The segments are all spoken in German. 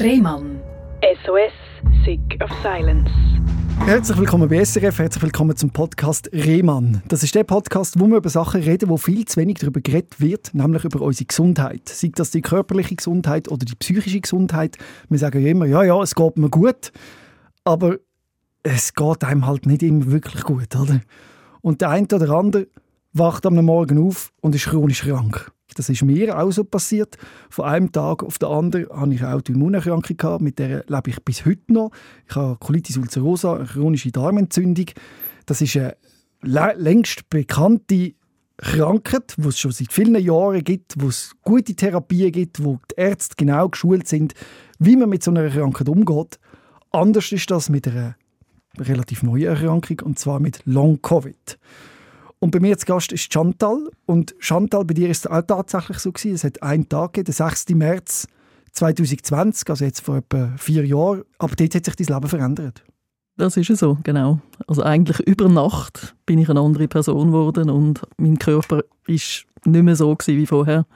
Rehmann. SOS, Sick of Silence. Herzlich willkommen bei SRF, herzlich willkommen zum Podcast Rehmann. Das ist der Podcast, wo wir über Sachen reden, wo viel zu wenig darüber geredet wird, nämlich über unsere Gesundheit. Sei das die körperliche Gesundheit oder die psychische Gesundheit. Wir sagen ja immer, ja, ja, es geht mir gut, aber es geht einem halt nicht immer wirklich gut, oder? Und der eine oder andere wacht am Morgen auf und ist chronisch krank. Das ist mir auch so passiert. Von einem Tag auf den anderen hatte ich auch die Immunerkrankung, mit der lebe ich bis heute noch. Ich habe Colitis ulcerosa, eine chronische Darmentzündung. Das ist eine längst bekannte Krankheit, die es schon seit vielen Jahren gibt, wo es gute Therapien gibt, wo die Ärzte genau geschult sind, wie man mit so einer Krankheit umgeht. Anders ist das mit einer relativ neuen Erkrankung, und zwar mit Long-Covid. Und bei mir zu Gast ist Chantal. Und Chantal, bei dir ist es auch tatsächlich so gewesen. Es hat einen Tag gegeben, der 6. März 2020, also jetzt vor etwa vier Jahren. Aber dort hat sich dein Leben verändert. Das ist so, genau. Also eigentlich über Nacht bin ich eine andere Person geworden und mein Körper ist nicht mehr so wie vorher.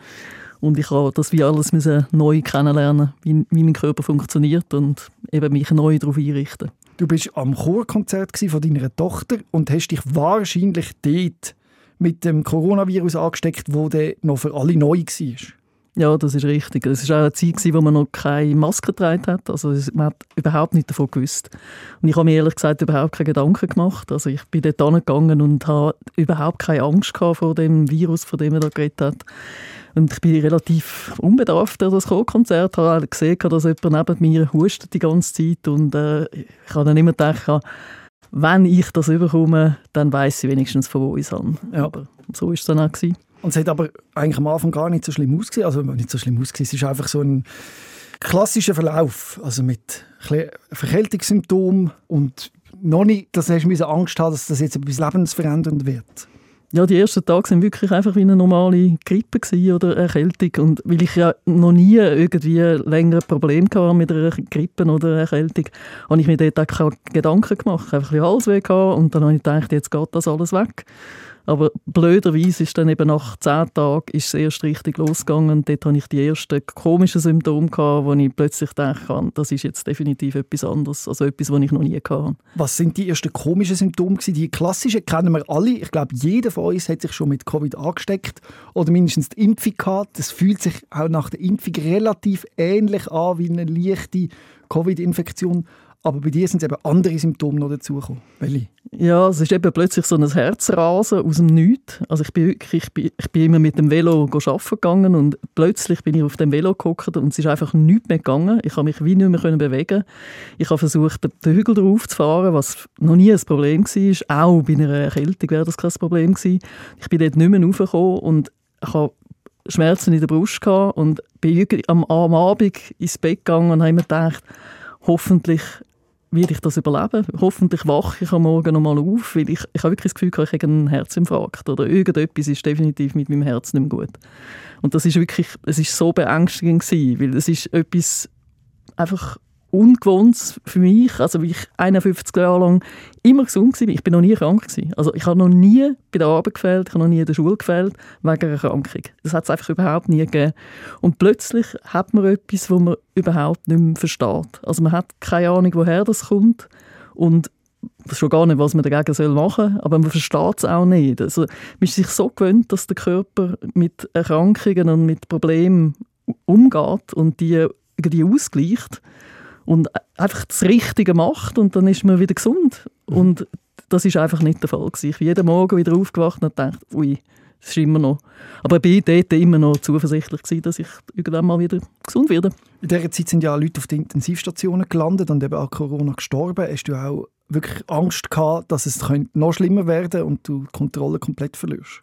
Und ich habe das wie alles neu kennenlernen, wie, wie mein Körper funktioniert und eben mich neu darauf einrichten. Du bist am Chorkonzert von deiner Tochter und hast dich wahrscheinlich dort mit dem Coronavirus angesteckt, wo der noch für alle neu war. Ja, das ist richtig. Es war auch eine Zeit, wo man noch keine Maske getragen hat. Also man hat überhaupt nicht davon gewusst. Und ich habe mir ehrlich gesagt überhaupt keine Gedanken gemacht. Also ich bin dort angegangen und habe überhaupt keine Angst vor dem Virus, von dem er da geredet hat. Und ich bin relativ unbedarft an das Konzert, habe halt gesehen, dass jemand neben mir hustet die ganze Zeit und äh, ich habe dann immer gedacht, wenn ich das überkomme, dann weiß ich wenigstens, von wo ich es habe. Ja. Aber so war es dann auch. Gewesen. Und es hat aber eigentlich am Anfang gar nicht so schlimm ausgesehen. Also nicht so schlimm ausgesehen, es ist einfach so ein klassischer Verlauf. Also mit Verkältungssymptomen und noch nicht, dass du Angst haben dass das jetzt etwas lebensverändernd wird. Ja, die ersten Tage waren wirklich einfach wie eine normale Grippe oder Erkältung. Und weil ich ja noch nie irgendwie längere Probleme hatte mit einer Grippe oder Erkältung, habe ich mir dort auch Gedanken gemacht. Einfach ein Halsweh gehabt und dann habe ich gedacht, jetzt geht das alles weg. Aber blöderweise ist dann eben nach zehn Tagen ist es erst richtig losgegangen. Dort hatte ich die ersten komischen Symptome, gehabt, wo ich plötzlich dachte, das ist jetzt definitiv etwas anderes, also etwas, was ich noch nie hatte. Was sind die ersten komischen Symptome? Die klassischen kennen wir alle. Ich glaube, jeder von uns hat sich schon mit Covid angesteckt oder mindestens die Impfung gehabt. Das fühlt sich auch nach der Impfung relativ ähnlich an wie eine leichte Covid-Infektion. Aber bei dir sind eben andere Symptome noch dazugekommen. Welche? Ja, es ist eben plötzlich so ein Herzrasen aus dem Nichts. Also ich bin, wirklich, ich bin, ich bin immer mit dem Velo arbeiten gegangen und plötzlich bin ich auf dem Velo gehockt und es ist einfach nichts mehr gegangen. Ich habe mich wie nicht mehr bewegen Ich habe versucht, den Hügel drauf zu fahren, was noch nie ein Problem war. Auch bei einer Erkältung wäre das kein Problem gewesen. Ich bin dort nicht mehr raufgekommen und ich habe Schmerzen in der Brust gehabt und bin am, am Abend ins Bett gegangen und habe mir gedacht, hoffentlich werde ich das überleben. Hoffentlich wache ich am Morgen noch mal auf, weil ich, ich habe wirklich das Gefühl, ich habe einen Herzinfarkt oder irgendetwas ist definitiv mit meinem Herz nicht mehr gut. Und das ist wirklich, es ist so beängstigend gewesen, weil es ist etwas einfach ungewohnt für mich, also wie ich 51 Jahre lang immer gesund war. Ich bin noch nie krank gewesen. Also ich habe noch nie bei der Arbeit gefehlt, ich habe noch nie in der Schule gefehlt wegen einer Krankung. Das hat es einfach überhaupt nie gegeben. Und plötzlich hat man etwas, wo man überhaupt nicht mehr versteht. Also man hat keine Ahnung, woher das kommt und schon gar nicht, was man dagegen machen soll, aber man versteht es auch nicht. Also, man ist sich so gewöhnt, dass der Körper mit Erkrankungen und mit Problemen umgeht und die irgendwie ausgleicht und einfach das Richtige macht und dann ist man wieder gesund. Mhm. Und das ist einfach nicht der Fall. Gewesen. Ich bin jeden Morgen wieder aufgewacht und dachte, ui, das ist immer noch. Aber ich war dort immer noch zuversichtlich, gewesen, dass ich irgendwann mal wieder gesund werde. In dieser Zeit sind ja Leute auf den Intensivstationen gelandet und eben an Corona gestorben. Hast du auch wirklich Angst gehabt, dass es noch schlimmer werden könnte und du die Kontrolle komplett verlierst?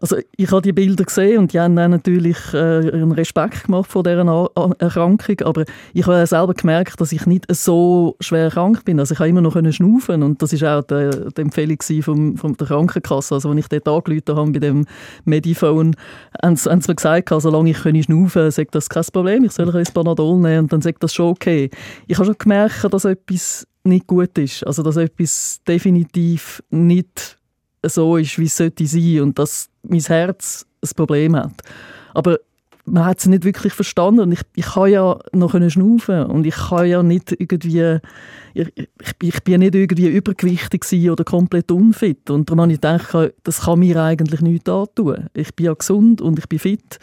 Also ich habe die Bilder gesehen und die haben dann natürlich äh, einen Respekt gemacht vor dieser Erkrankung, aber ich habe selber gemerkt, dass ich nicht so schwer krank bin. Also ich habe immer noch schnaufen und das ist auch die, die Empfehlung vom, von der Krankenkasse. Also als ich dort angerufen habe bei dem Mediphone, haben sie, haben sie mir gesagt, also, solange ich kann schnaufen sagt das kein Problem, ich soll ein Panadol nehmen und dann sagt das schon okay. Ich habe schon gemerkt, dass etwas nicht gut ist, also dass etwas definitiv nicht so ist, wie es sollte sein und dass mein Herz ein Problem hat. Aber man hat es nicht wirklich verstanden ich, ich kann ja noch schnaufen und ich kann ja nicht irgendwie ich, ich, ich bin nicht irgendwie übergewichtig oder komplett unfit und darum habe ich gedacht, das kann mir eigentlich nichts antun. Ich bin ja gesund und ich bin fit.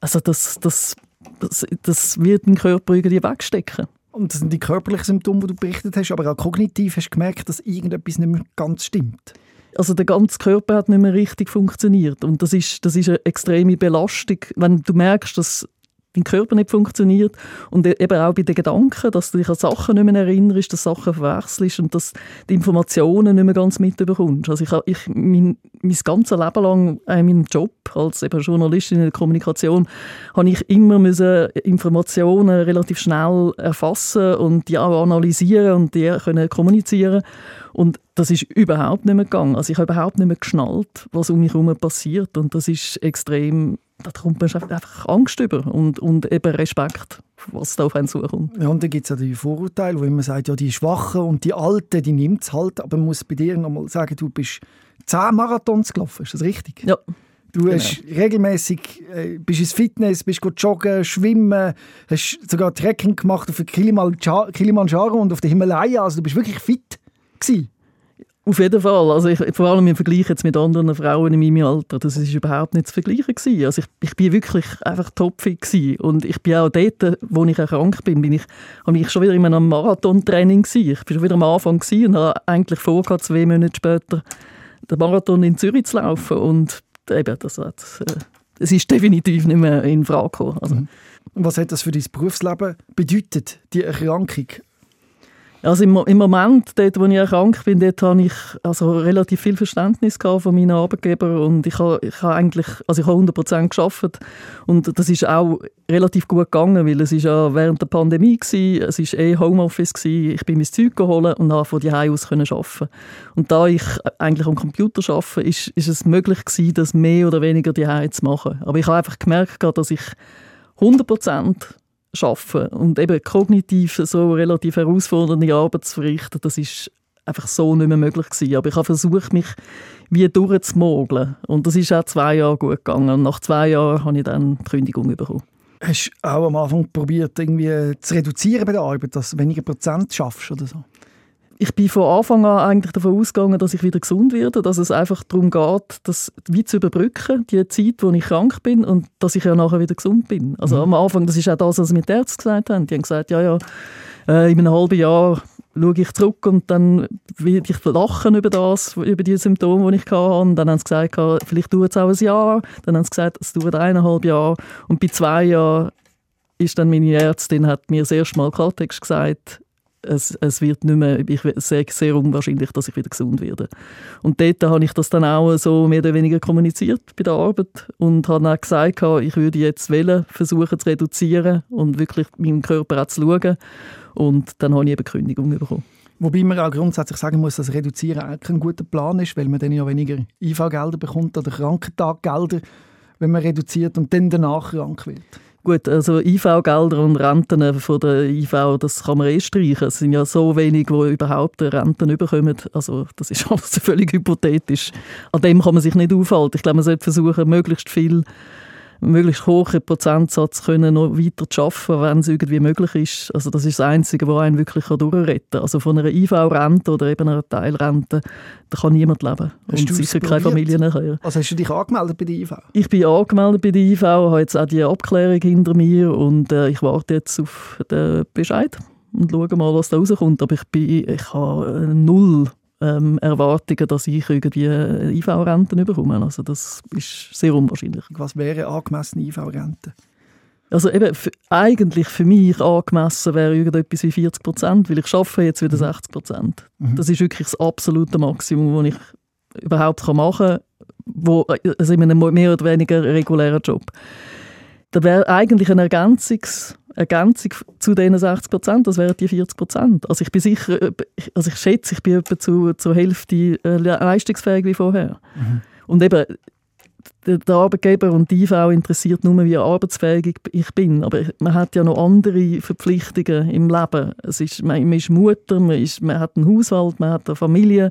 Also das, das, das, das wird den Körper irgendwie wegstecken. Und das sind die körperlichen Symptome, die du berichtet hast, aber auch kognitiv hast du gemerkt, dass irgendetwas nicht mehr ganz stimmt. Also der ganze Körper hat nicht mehr richtig funktioniert. Und das ist, das ist eine extreme Belastung, wenn du merkst, dass dein Körper nicht funktioniert und e-, eben auch bei den Gedanken, dass du dich an Sachen nicht mehr erinnerst, dass Sachen verwechselst und dass die Informationen nicht mehr ganz mitbekommst. Also ich, ich mein, mein ganzes Leben lang in meinem Job als eben Journalistin in der Kommunikation habe ich immer müssen Informationen relativ schnell erfassen und die auch analysieren und die können kommunizieren und das ist überhaupt nicht mehr gegangen. Also ich habe überhaupt nicht mehr geschnallt, was um mich herum passiert und das ist extrem da kommt man einfach Angst über und, und eben Respekt, was da auf einen zukommt. Ja, und dann gibt es ja die Vorurteile, wo man sagt, ja, die Schwachen und die Alten, die nimmt es halt, aber man muss bei dir nochmal sagen, du bist zehn Marathons gelaufen, ist das richtig? Ja. Du genau. hast regelmäßig äh, bist ins Fitness, bist joggen, schwimmen, hast sogar Trekking gemacht auf Kilimanjaro und auf der Himalaya, also du bist wirklich fit gewesen. Auf jeden Fall. Also ich, vor allem im Vergleich jetzt mit anderen Frauen in meinem Alter, das ist überhaupt nicht zu vergleichen gewesen. Also ich, ich bin wirklich einfach topfit gewesen. und ich bin auch dort, wo ich erkrankt bin, bin ich, habe ich schon wieder in einem Marathontraining gewesen. Ich bin schon wieder am Anfang und habe eigentlich vorgehabt, zwei Monate später den Marathon in Zürich zu laufen und eben, das, das, das ist definitiv nicht mehr in Frage gekommen. Also, mhm. Was hat das für dein Berufsleben bedeutet, die Erkrankung? Also im, im Moment, dort, wo ich erkrankt bin, dort habe ich also relativ viel Verständnis von meinen Arbeitgebern und ich habe, ich habe eigentlich, also ich habe 100% geschafft und das ist auch relativ gut gegangen, weil es ist ja während der Pandemie war, es war eh Homeoffice, gewesen. ich bin mein Zeug geholt und habe von die aus können arbeiten. Und da ich eigentlich am Computer arbeite, ist, ist es möglich gewesen, das mehr oder weniger die zu machen. Aber ich habe einfach gemerkt, dass ich 100 schaffen und eben kognitiv so relativ herausfordernde Arbeit zu verrichten, das ist einfach so nicht mehr möglich gewesen. Aber ich habe versucht, mich wie durchzumogeln und das ist auch zwei Jahre gut gegangen. Und nach zwei Jahren habe ich dann die Kündigung bekommen. Hast du auch am Anfang probiert, irgendwie zu reduzieren bei der Arbeit, dass du weniger Prozent schaffst oder so? Ich bin von Anfang an eigentlich davon ausgegangen, dass ich wieder gesund werde, dass es einfach darum geht, das wie zu überbrücken, die Zeit, wo ich krank bin und dass ich ja nachher wieder gesund bin. Also mhm. am Anfang, das ist auch das, was mir die Ärzte gesagt haben. Die haben gesagt, ja, ja, äh, in einem halben Jahr schaue ich zurück und dann werde ich lachen über das, über die Symptome, die ich hatte. Und dann haben sie gesagt, vielleicht dauert es auch ein Jahr. Dann haben sie gesagt, es dauert eineinhalb Jahre. Und bei zwei Jahren ist dann meine Ärztin hat mir das erste Mal Klartext gesagt, es, es wird nicht mehr, ich sehe sehr unwahrscheinlich, dass ich wieder gesund werde. Und dort habe ich das dann auch so mehr oder weniger kommuniziert bei der Arbeit und habe dann gesagt, ich würde jetzt wählen, versuchen zu reduzieren und wirklich meinem Körper auch zu schauen. Und dann habe ich eben Kündigung bekommen. Wobei man auch grundsätzlich sagen muss, dass Reduzieren eigentlich ein guter Plan ist, weil man dann ja weniger IV-Gelder bekommt oder Krankentaggelder, wenn man reduziert und dann danach krank wird. Gut, also IV-Gelder und Renten von der IV, das kann man eh streichen. Es sind ja so wenig, die überhaupt Renten bekommen. Also das ist alles völlig hypothetisch. An dem kann man sich nicht aufhalten. Ich glaube, man sollte versuchen, möglichst viel möglichst hohen Prozentsatz können noch weiter zu arbeiten, wenn es irgendwie möglich ist. Also das ist das Einzige, was einen wirklich durchretten kann. Also von einer IV-Rente oder eben einer Teilrente, da kann niemand leben. Hast und sicher keine Familie nachher. Also hast du dich angemeldet bei der IV? Ich bin angemeldet bei der IV, habe jetzt auch die Abklärung hinter mir und äh, ich warte jetzt auf den Bescheid und schaue mal, was da rauskommt. Aber ich, bin, ich habe null ähm, Erwartungen, dass ich irgendwie IV-Renten bekomme. Also das ist sehr unwahrscheinlich. Was wäre angemessene IV-Rente? Also eben, für, eigentlich für mich angemessen wäre irgendetwas wie 40 Prozent, weil ich arbeite jetzt wieder 60 mhm. Prozent. Mhm. Das ist wirklich das absolute Maximum, das ich überhaupt machen kann, wo, also in einem mehr oder weniger regulären Job. Da wäre eigentlich ein Ergänzungs- Ergänzung zu diesen 60 Prozent, das wären die 40 Prozent. Also ich bin sicher, also ich schätze, ich bin etwa zu, zur Hälfte äh, leistungsfähig wie vorher. Mhm. Und eben, der Arbeitgeber und die IV interessiert nur, wie arbeitsfähig ich bin. Aber man hat ja noch andere Verpflichtungen im Leben. Es ist, man, ist Mutter, man, ist, man hat einen Haushalt, man hat eine Familie,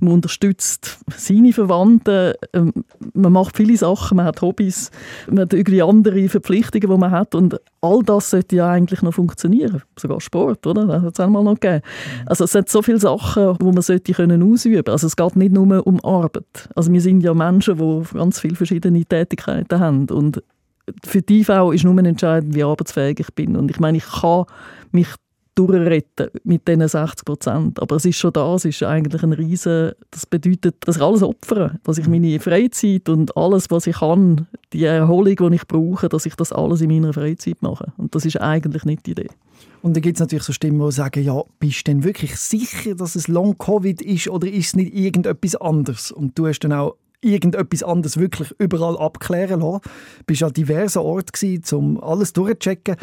man unterstützt seine Verwandten, ähm, man macht viele Sachen, man hat Hobbys, man hat irgendwie andere Verpflichtungen, die man hat und all das sollte ja eigentlich noch funktionieren. Sogar Sport, oder? Das hat es einmal noch gegeben. Also es sind so viele Sachen, die man sollte können ausüben. Also es geht nicht nur um Arbeit. Also wir sind ja Menschen, die ganz viele verschiedene Tätigkeiten haben und für die IV ist nur entscheidend, wie arbeitsfähig ich bin. Und ich meine, ich kann mich durchretten mit diesen 60 Prozent. Aber es ist schon da, es ist eigentlich ein riesen, das bedeutet, dass ich alles opfere, dass ich meine Freizeit und alles, was ich kann, die Erholung, die ich brauche, dass ich das alles in meiner Freizeit mache. Und das ist eigentlich nicht die Idee. Und dann gibt es natürlich so Stimmen, die sagen, ja, bist du denn wirklich sicher, dass es Long-Covid ist oder ist es nicht irgendetwas anderes? Und du hast dann auch irgendetwas anderes wirklich überall abklären lassen. Du warst an diversen Orten, um alles durchzuchecken.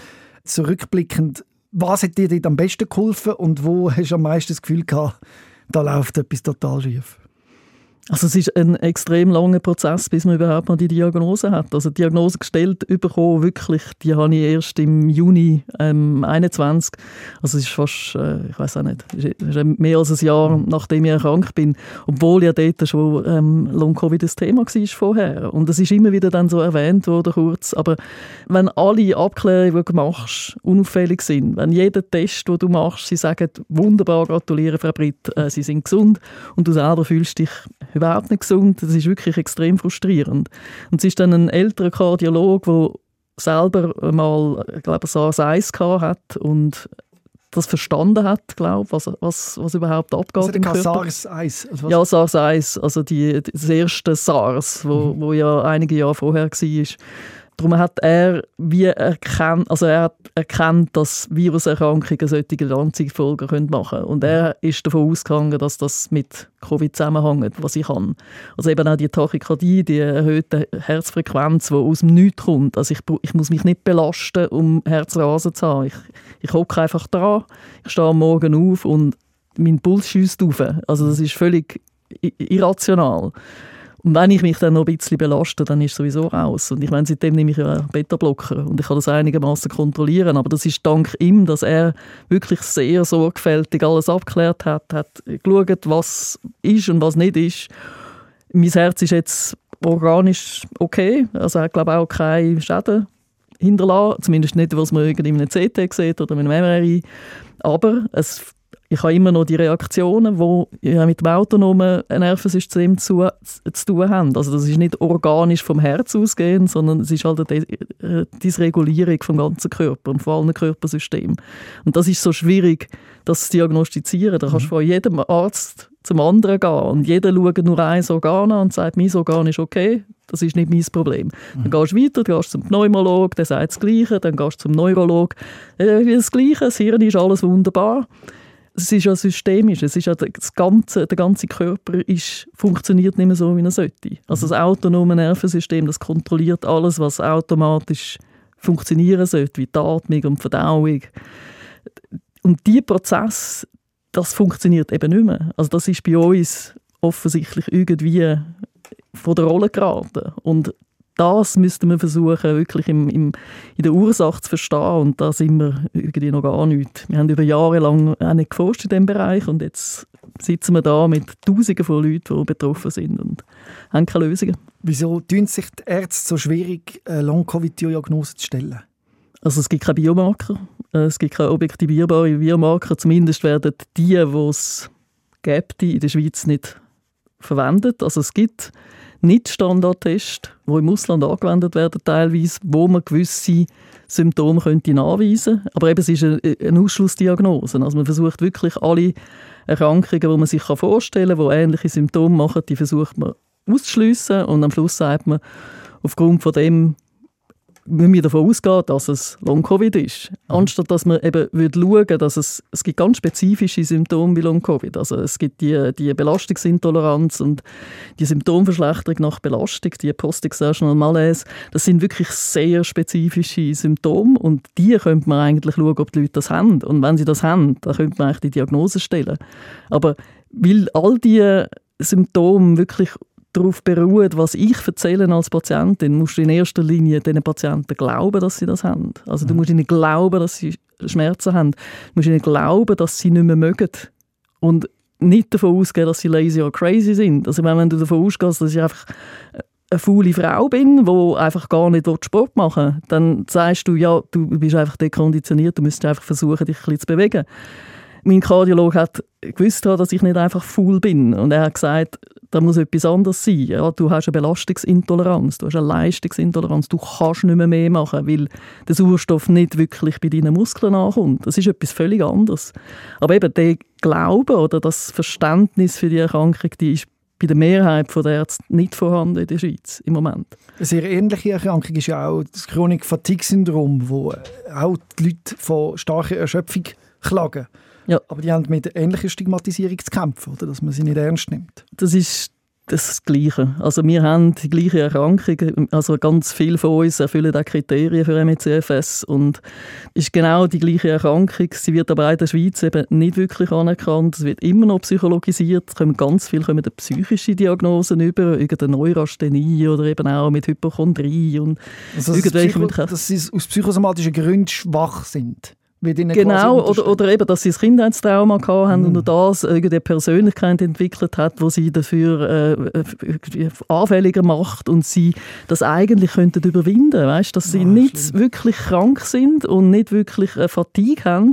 Zurückblickend, was hat dir dort am besten geholfen und wo hast du am meisten das Gefühl gehabt, da läuft etwas total schief? Also es ist ein extrem langer Prozess, bis man überhaupt mal die Diagnose hat. Also die Diagnose gestellt bekommen, wirklich, die habe ich erst im Juni ähm, 21. Also es ist fast, äh, ich weiß auch nicht, mehr als ein Jahr, nachdem ich erkrankt bin. Obwohl ja dort schon ähm, Long-Covid das Thema war vorher. Und es ist immer wieder dann so erwähnt worden, kurz. Aber wenn alle Abklärungen, die du machst, unauffällig sind, wenn jeder Test, den du machst, sie sagen, wunderbar, gratuliere Frau Britt, äh, sie sind gesund und du selber fühlst dich überhaupt nicht gesund. Das ist wirklich extrem frustrierend. Und es ist dann ein älterer Kardiolog, der selber mal, ich glaube, SARS-1 hat und das verstanden hat, glaube was, was, was überhaupt abgeht also im Körper. SARS-1? Also ja, SARS-1, also die, das erste SARS, wo, mhm. wo ja einige Jahre vorher war. Darum hat er wie erkannt, also er hat erkannt, dass Viruserkrankungen solche Langzeitfolgen machen können. Und er ist davon ausgegangen, dass das mit Covid zusammenhängt, was ich kann. Also eben auch die Tachykardie, die erhöhte Herzfrequenz, die aus dem Nichts kommt. Also ich, ich muss mich nicht belasten, um Herzrasen zu haben. Ich, ich hocke einfach dran, ich stehe am Morgen auf und mein Puls schießt auf. Also das ist völlig irrational. Und wenn ich mich dann noch ein bisschen belaste, dann ist es sowieso raus. Und ich meine, seitdem nehme ich ja Beta-Blocker und ich kann das einigermaßen kontrollieren. Aber das ist dank ihm, dass er wirklich sehr sorgfältig alles abgeklärt hat, hat geschaut, was ist und was nicht ist. Mein Herz ist jetzt organisch okay. Also er hat, glaube ich, auch keine Schäden hinterlassen. Zumindest nicht, was man in einem CT sieht oder in einem MRI. Aber es ich habe immer noch die Reaktionen, die mit dem autonomen Nervensystem zu, zu tun haben. Also das ist nicht organisch vom Herz ausgehend, sondern es ist halt eine äh, Dysregulierung vom ganzen Körper und von allen Körpersystemen. Und das ist so schwierig, das zu diagnostizieren. Da kannst du von jedem Arzt zum anderen gehen und jeder schaut nur ein Organ an und sagt, mein Organ ist okay, das ist nicht mein Problem. Mhm. Dann gehst du weiter, dann gehst du zum Pneumolog, der sagt das Gleiche, dann gehst du zum Neurolog, äh, das Gleiche, das Hirn ist alles wunderbar es ist ja systemisch, es ist ja das ganze, der ganze Körper ist, funktioniert nicht mehr so, wie er sollte. Also das autonome Nervensystem, das kontrolliert alles, was automatisch funktionieren sollte, wie die Atmung und die Verdauung. Und dieser Prozess, das funktioniert eben nicht mehr. Also das ist bei uns offensichtlich irgendwie von der Rolle geraten. Und das müssten wir versuchen, wirklich im, im, in der Ursache zu verstehen. Und da sind wir irgendwie noch gar nicht. Wir haben über Jahre lang auch nicht geforscht in diesem Bereich und jetzt sitzen wir da mit Tausenden von Leuten, die betroffen sind und haben keine Lösungen. Wieso tun sich die Ärzte so schwierig, eine Long-Covid-Diagnose zu stellen? Also es gibt keine Biomarker, es gibt keine objektivierbaren Biomarker. Zumindest werden die, die es gibt, in der Schweiz nicht verwendet. Also es gibt nicht-Standardtests, die im Ausland angewendet werden teilweise, wo man gewisse Symptome könnte nachweisen könnte. Aber eben, es ist eine, Ausschlussdiagnose. Also man versucht wirklich alle Erkrankungen, die man sich vorstellen kann, die ähnliche Symptome machen, die versucht man auszuschliessen und am Schluss sagt man, aufgrund von dem müssen wir davon ausgehen, dass es Long-Covid ist. Mhm. Anstatt dass man eben würde schauen dass es, es gibt ganz spezifische Symptome wie Long-Covid. Also es gibt die, die Belastungsintoleranz und die Symptomverschlechterung nach Belastung, die Post-Exertional Malaise. Das sind wirklich sehr spezifische Symptome und die könnte man eigentlich schauen, ob die Leute das haben. Und wenn sie das haben, dann könnte man eigentlich die Diagnose stellen. Aber weil all diese Symptome wirklich darauf beruht, was ich erzähle als Patientin, musst du in erster Linie den Patienten glauben, dass sie das haben. Also du mhm. musst ihnen glauben, dass sie Schmerzen haben. Du musst ihnen glauben, dass sie nicht mehr mögen. Und nicht davon ausgehen, dass sie lazy oder crazy sind. Also wenn du davon ausgehst, dass ich einfach eine faule Frau bin, die einfach gar nicht Sport machen will, dann sagst du, ja, du bist einfach dekonditioniert, du müsstest einfach versuchen, dich ein bisschen zu bewegen. Mein Kardiologe hat gewusst, dass ich nicht einfach faul bin. Und er hat gesagt, da muss etwas anderes sein. Ja, du hast eine Belastungsintoleranz, du hast eine Leistungsintoleranz, du kannst nicht mehr, mehr machen, weil der Sauerstoff nicht wirklich bei deinen Muskeln ankommt. Das ist etwas völlig anderes. Aber eben der Glaube oder das Verständnis für die Erkrankung, die ist bei der Mehrheit der Ärzte nicht vorhanden in der Schweiz im Moment. Eine sehr ähnliche Erkrankung ist ja auch das Chronik Fatigue Syndrom, wo auch die Leute von starker Erschöpfung klagen. Ja. Aber die haben mit ähnlicher Stigmatisierung zu kämpfen, oder? dass man sie nicht ernst nimmt. Das ist das Gleiche. Also wir haben die gleiche Erkrankung. Also ganz viele von uns erfüllen auch Kriterien für MECFS und ist genau die gleiche Erkrankung. Sie wird aber in der Schweiz eben nicht wirklich anerkannt. Es wird immer noch psychologisiert. Es kommen ganz viele kommen psychische Diagnosen über, irgendeine Neurasthenie oder eben auch mit Hypochondrie und also irgendwelche Psycho, dass sie aus psychosomatischen Gründen schwach sind. Genau, oder, oder eben, dass sie ein Kindheitstrauma haben mm. und das irgendeine Persönlichkeit entwickelt hat, wo sie dafür äh, anfälliger macht und sie das eigentlich könnten überwinden, weißt, dass sie ah, nicht schlimm. wirklich krank sind und nicht wirklich äh, Fatigue haben,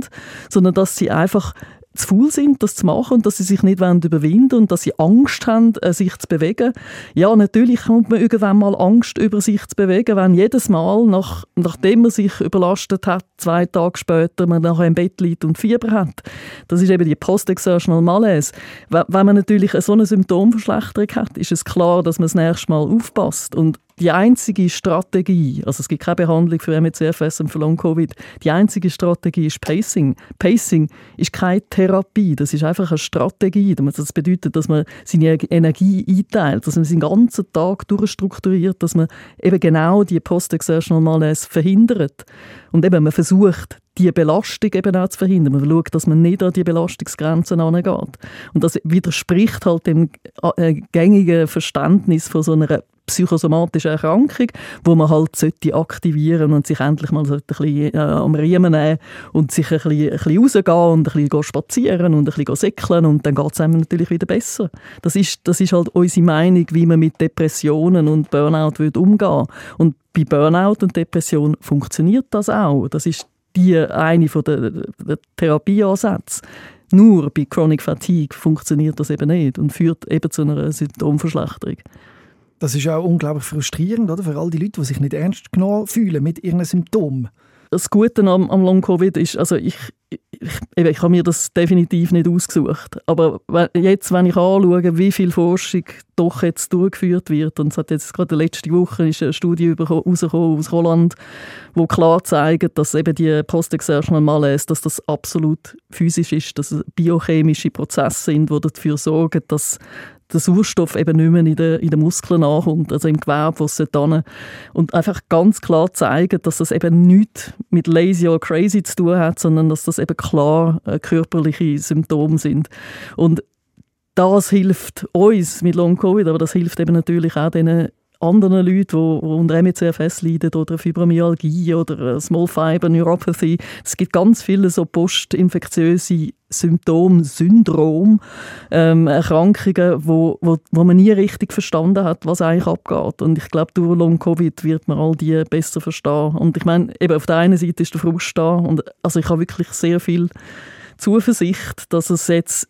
sondern dass sie einfach zu faul sind, das zu machen und dass sie sich nicht überwinden wollen und dass sie Angst haben, äh, sich zu bewegen. Ja, natürlich kommt man irgendwann mal Angst, über sich zu bewegen, wenn jedes Mal, nach, nachdem man sich überlastet hat, zwei Tage später man nachher im Bett liegt und Fieber hat. Das ist eben die Post-Exertional Malaise. Wenn man natürlich so eine Symptomverschlechterung hat, ist es klar, dass man das nächste Mal aufpasst. Und die einzige Strategie, also es gibt keine Behandlung für MECFS und für Long-Covid, die einzige Strategie ist Pacing. Pacing ist keine Therapie, das ist einfach eine Strategie. Das bedeutet, dass man seine Energie einteilt, dass man seinen ganzen Tag durchstrukturiert, dass man eben genau die Post-Exertional Malaise verhindert. Und eben, man versucht, die Belastung eben auch zu verhindern. Man schaut, dass man nicht an die Belastungsgrenzen angeht. Und das widerspricht halt dem äh, gängigen Verständnis von so einer psychosomatische Erkrankung, wo man halt sollte aktivieren und sich endlich mal ein bisschen äh, am Riemen nehmen und sich ein bisschen, ein bisschen rausgehen und ein bisschen spazieren und ein bisschen säckeln und dann geht es einem natürlich wieder besser. Das ist, das ist halt unsere Meinung, wie man mit Depressionen und Burnout würde umgehen Und bei Burnout und Depression funktioniert das auch. Das ist die eine der, der Therapieansätze. Nur bei Chronic Fatigue funktioniert das eben nicht und führt eben zu einer Symptomverschlechterung. Das ist auch unglaublich frustrierend oder? für all die Leute, die sich nicht ernst genommen fühlen mit ihren Symptomen. Das Gute am, am Long-Covid ist, also ich, ich, ich habe mir das definitiv nicht ausgesucht. Aber jetzt, wenn ich anschaue, wie viel Forschung doch jetzt durchgeführt wird, und es hat jetzt gerade letzte Woche ist eine Studie rausgekommen aus Holland, wo klar zeigt, dass eben die Post-Exertional Malaise, dass das absolut physisch ist, dass es biochemische Prozesse sind, die dafür sorgen, dass der Sauerstoff eben nicht mehr in den, in den Muskeln ankommt, also im Gewebe, wo es dann Und einfach ganz klar zeigen, dass das eben nichts mit lazy oder crazy zu tun hat, sondern dass das eben klar äh, körperliche Symptome sind. Und das hilft uns mit Long Covid, aber das hilft eben natürlich auch den anderen Leuten, die, unter MECFS leiden oder Fibromyalgie oder Small Fiber Neuropathy. Es gibt ganz viele so postinfektiöse Symptome, Syndrom, ähm, Erkrankungen, wo, wo, wo man nie richtig verstanden hat, was eigentlich abgeht. Und ich glaube, durch Long-Covid wird man all die besser verstehen. Und ich meine, eben auf der einen Seite ist der Frust da und also ich habe wirklich sehr viel Zuversicht, dass es jetzt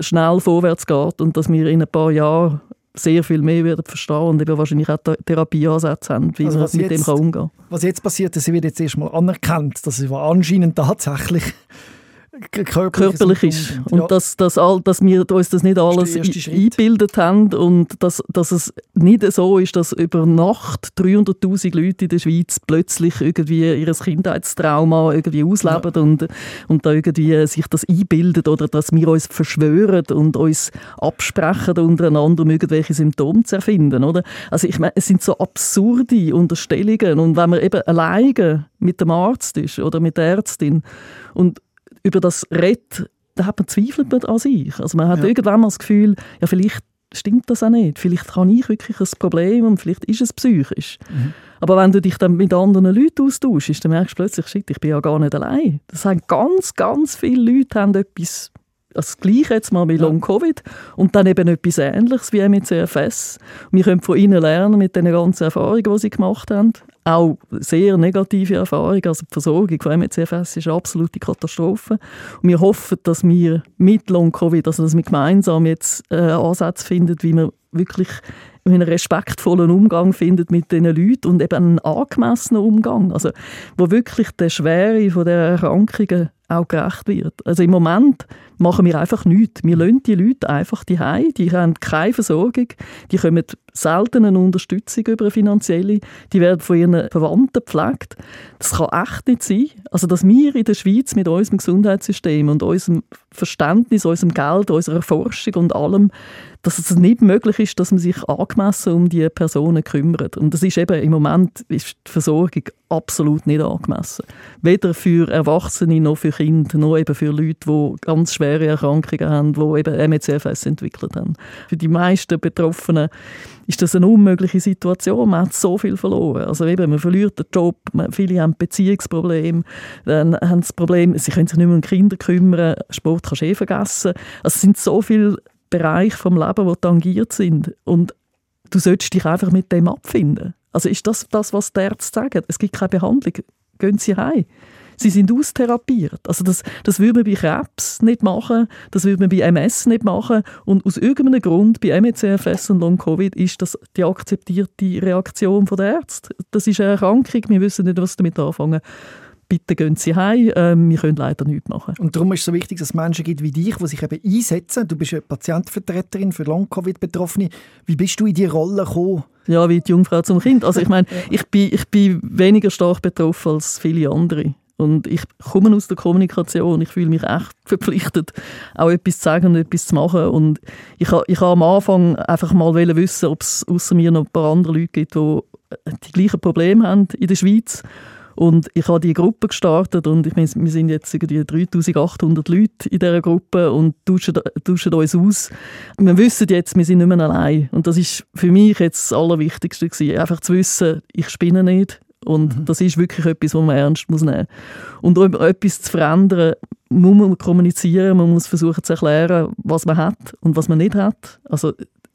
schnell vorwärts geht und dass wir in ein paar Jahren sehr viel mehr werden verstehen und eben wahrscheinlich auch Therapieansätze haben, wie also man mit jetzt, dem umgehen kann. Was jetzt passiert, ist, sie wird jetzt erstmal anerkannt, dass sie anscheinend tatsächlich körperlich, körperlich ist. Und ja. dass, dass, all, dass wir uns das nicht alles eingebildet haben und dass, dass es nicht so ist, dass über Nacht 300'000 Leute in der Schweiz plötzlich irgendwie ihr Kindheitstrauma irgendwie ausleben ja. und, und da irgendwie sich das einbilden oder dass wir uns verschwören und uns absprechen untereinander, um irgendwelche Symptome zu erfinden. Oder? Also ich meine, es sind so absurde Unterstellungen und wenn man eben alleine mit dem Arzt ist oder mit der Ärztin und über das redet, da hat man zweifelt man an sich. Also man hat ja. irgendwann mal das Gefühl, ja vielleicht stimmt das auch nicht. Vielleicht habe ich wirklich ein Problem und vielleicht ist es psychisch. Mhm. Aber wenn du dich dann mit anderen Leuten austauschst, dann merkst du plötzlich, shit, ich bin ja gar nicht allein. Das haben ganz, ganz viele Leute haben etwas das Gleiche jetzt mal mit Long Covid und dann eben etwas Ähnliches wie mit CFS. Wir können von ihnen lernen mit den ganzen Erfahrungen, die sie gemacht haben. Auch sehr negative Erfahrungen. Also die Versorgung von MECFS ist eine absolute Katastrophe. Und wir hoffen, dass wir mit Long Covid, also dass wir gemeinsam jetzt äh, Ansätze finden, wie wir wirklich einen respektvollen Umgang findet mit diesen Leuten und eben einen angemessenen Umgang, also wo wirklich der Schwere von der Erkrankungen auch gerecht wird. Also im Moment machen wir einfach nichts. Wir lassen die Leute einfach die die haben keine Versorgung, die kommen selten eine Unterstützung über eine finanzielle, die werden von ihren Verwandten gepflegt. Das kann echt nicht sein. Also dass wir in der Schweiz mit unserem Gesundheitssystem und unserem Verständnis, unserem Geld, unserer Forschung und allem, dass es nicht möglich ist, dass man sich angemessen um die Personen kümmert. Und das ist eben im Moment ist die Versorgung absolut nicht angemessen. Weder für Erwachsene noch für Kinder, noch eben für Leute, die ganz schwere Erkrankungen haben, die eben MECFS entwickelt haben. Für die meisten Betroffenen ist das eine unmögliche Situation. Man hat so viel verloren. Also eben, man verliert den Job, viele haben Beziehungsprobleme, dann haben das Problem, sie können sich nicht mehr um Kinder kümmern, Sport kannst du eh vergessen. Also es sind so viele Bereiche vom Leben, die tangiert sind und du solltest dich einfach mit dem abfinden. Also ist das das, was die Ärzte sagen? Es gibt keine Behandlung. Gehen Sie heim. Sie sind austherapiert. Also das, das würde man bei Krebs nicht machen, das würde man bei MS nicht machen. Und aus irgendeinem Grund bei MECFS und Long-Covid ist das die akzeptierte Reaktion der Ärzte. Das ist eine Erkrankung, wir wissen nicht, was damit anfangen bitte gehen Sie heim, äh, wir können leider nichts machen. Und darum ist es so wichtig, dass es Menschen gibt wie dich, die sich eben einsetzen. Du bist eine Patientenvertreterin für Long-Covid-Betroffene. Wie bist du in diese Rolle gekommen? Ja, wie die Jungfrau zum Kind. Also ich meine, ich bin, ich bin weniger stark betroffen als viele andere. Und ich komme aus der Kommunikation, ich fühle mich echt verpflichtet, auch etwas zu sagen und etwas zu machen. Und ich habe ich ha am Anfang einfach mal wissen, ob es außer mir noch ein paar andere Leute gibt, die die gleichen Probleme haben in der Schweiz. Und ich habe die Gruppe gestartet und ich wir sind jetzt irgendwie 3800 Leute in dieser Gruppe und tauschen, tauschen uns aus. Wir wissen jetzt, wir sind nicht mehr allein. Und das ist für mich jetzt das Allerwichtigste gewesen. Einfach zu wissen, ich spinne nicht. Und mhm. das ist wirklich etwas, was man ernst muss nehmen muss. Und um etwas zu verändern, muss man kommunizieren, man muss versuchen zu erklären, was man hat und was man nicht hat. Also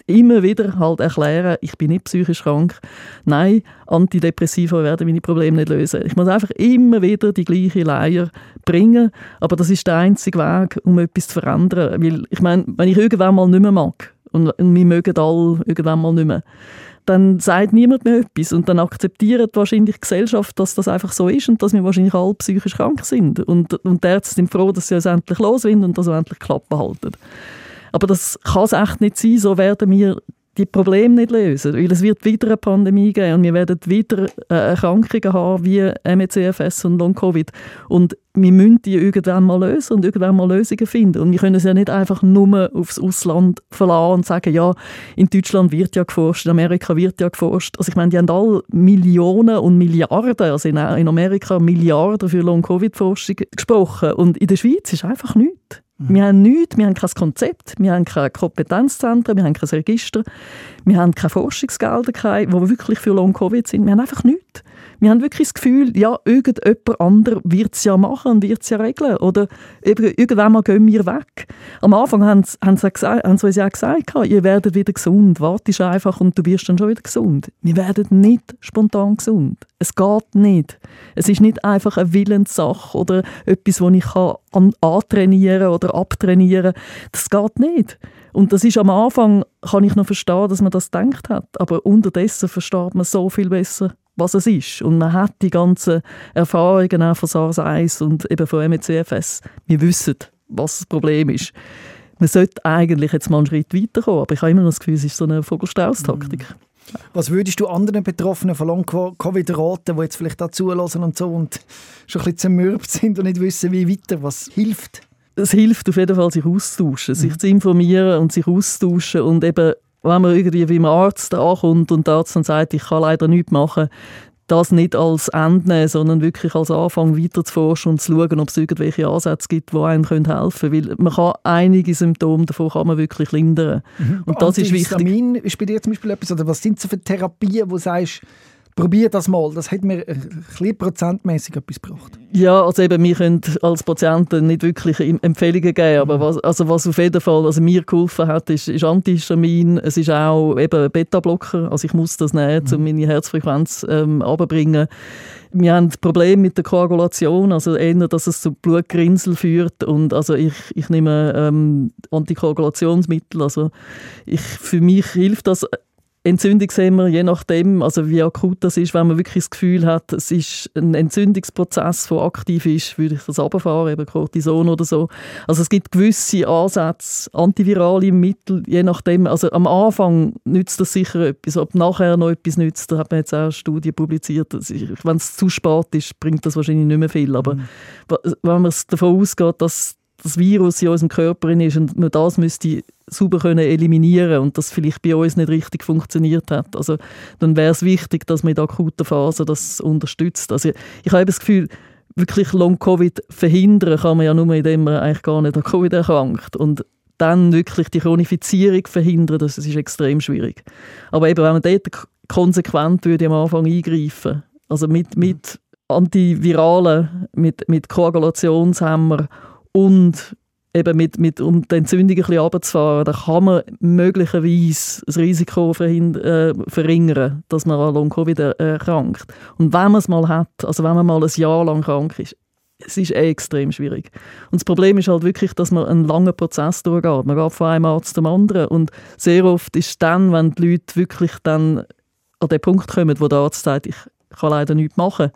immer wieder halt erklären, ich bin nicht psychisch krank. Nein, Antidepressiva werden meine Probleme nicht lösen. Ich muss einfach immer wieder die gleiche Leier bringen, aber das ist der einzige Weg, um etwas zu verändern. Weil, ich meine, wenn ich irgendwann mal nicht mehr mag, und wir mögen alle irgendwann mal nicht mehr, dann sagt niemand mehr etwas und dann akzeptiert wahrscheinlich die Gesellschaft, dass das einfach so ist und dass wir wahrscheinlich alle psychisch krank sind. Und, und die Ärzte sind froh, dass sie uns endlich los sind und dass wir endlich Klappe halten. Aber das kann es echt nicht sein, so werden wir die Probleme nicht lösen, weil es wird wieder eine Pandemie geben und wir werden wieder äh, Erkrankungen haben wie MECFS und Long-Covid und wir müssen die irgendwann mal lösen und irgendwann mal Lösungen finden und wir können es ja nicht einfach nur aufs Ausland verlassen und sagen, ja, in Deutschland wird ja geforscht, in Amerika wird ja geforscht. Also ich meine, die haben alle Millionen und Milliarden, also in, Amerika Milliarden für Long-Covid-Forschung gesprochen und in der Schweiz ist einfach nichts. Mhm. Wir haben nichts, wir haben kein Konzept, wir haben keine Kompetenzzentren, wir haben kein Register, wir haben keine Forschungsgelder, die wirklich für Long-Covid sind. Wir haben einfach nichts. Wir haben wirklich das Gefühl, ja, irgendjemand anderes wird es ja machen und wird es ja regeln. Oder irgendwann mal gehen wir weg. Am Anfang haben sie, haben sie, uns ja gesagt, ihr werdet wieder gesund, wartest einfach und du wirst dann schon wieder gesund. Wir werden nicht spontan gesund. Es geht nicht. Es ist nicht einfach eine Willenssache oder etwas, das ich kann antrainieren oder abtrainieren kann. Das geht nicht. Und das ist am Anfang, kann ich noch verstehen, dass man das denkt hat, aber unterdessen versteht man so viel besser, was es ist. Und man hat die ganzen Erfahrungen auch von SARS-1 und eben von MECFS. Wir wissen, was das Problem ist. Man sollte eigentlich jetzt mal einen Schritt weiterkommen, aber ich habe immer noch das Gefühl, es ist so eine Vogelstrauß-Taktik. Mhm. Was würdest du anderen Betroffenen von Long-Covid raten, die jetzt vielleicht da zulassen und so und schon ein bisschen zermürbt sind und nicht wissen, wie weiter? Was hilft? Es hilft auf jeden Fall, sich auszutauschen, mhm. sich zu informieren und sich auszutauschen und eben wenn man irgendwie beim Arzt ankommt und der Arzt dann sagt, ich kann leider nichts machen, das nicht als Ende nehmen, sondern wirklich als Anfang weiter zu forschen und zu schauen, ob es irgendwelche Ansätze gibt, die einem helfen können. Weil man kann einige Symptome davon kann man wirklich lindern. Mhm. Und das ist wichtig. ist bei dir zum Beispiel etwas, oder was sind so für Therapien, wo du sagst, probier das mal. Das hat mir ein bisschen prozentmäßig etwas gebracht. Ja, also eben, wir können als Patienten nicht wirklich Empfehlungen geben, aber mhm. was, also was auf jeden Fall also mir geholfen hat, ist, ist Antihistamin, es ist auch eben Beta-Blocker, also ich muss das nehmen, mhm. um meine Herzfrequenz ähm, runterbringen. Wir haben Probleme mit der Koagulation, also eher, dass es zu Blutgrinsel führt und also ich, ich nehme ähm, Antikoagulationsmittel, also ich, für mich hilft das Entzündung sehen wir je nachdem, also wie akut das ist, wenn man wirklich das Gefühl hat, es ist ein Entzündungsprozess, der aktiv ist, würde ich das runterfahren, eben Cortison oder so. Also es gibt gewisse Ansätze, antivirale Mittel, je nachdem. Also am Anfang nützt das sicher etwas, ob nachher noch etwas nützt, da hat man jetzt auch eine Studie publiziert. Wenn es zu spät ist, bringt das wahrscheinlich nicht mehr viel. Aber mhm. wenn man davon ausgeht, dass das Virus in unserem Körper ist und man das müsste sauber können eliminieren und das vielleicht bei uns nicht richtig funktioniert hat. Also dann wäre es wichtig, dass man in der akuten Phase das unterstützt. Also ich habe das Gefühl, wirklich Long-Covid verhindern kann man ja nur, indem man eigentlich gar nicht an Covid erkrankt. Und dann wirklich die Chronifizierung verhindern, das ist extrem schwierig. Aber eben, wenn man dort konsequent würde am Anfang eingreifen, also mit, mit Antiviralen, mit, mit Koagulationshemmer und eben mit, mit, um die Entzündung ein bisschen runterzufahren, dann kann man möglicherweise das Risiko äh, verringern, dass man an Long-Covid erkrankt. Und wenn man es mal hat, also wenn man mal ein Jahr lang krank ist, es ist eh extrem schwierig. Und das Problem ist halt wirklich, dass man einen langen Prozess durchgeht. Man geht von einem Arzt zum anderen. Und sehr oft ist dann, wenn die Leute wirklich dann an den Punkt kommen, wo der Arzt sagt, ich kann leider nichts machen,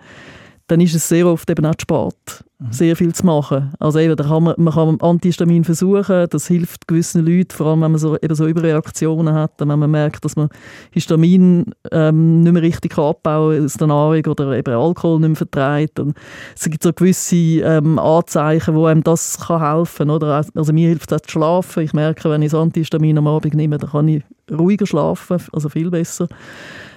dann ist es sehr oft eben auch zu spät sehr viel zu machen. Also eben, da kann man, man kann Antihistamin versuchen, das hilft gewissen Leuten, vor allem wenn man so, eben so Überreaktionen hat, wenn man merkt, dass man Histamin ähm, nicht mehr richtig abbauen aus der Nahrung oder eben Alkohol nicht mehr verträgt. Und es gibt so gewisse ähm, Anzeichen, wo einem das kann helfen kann. Also mir hilft es auch zu schlafen. Ich merke, wenn ich das Antihistamin am Abend nehme, dann kann ich ruhiger schlafen, also viel besser.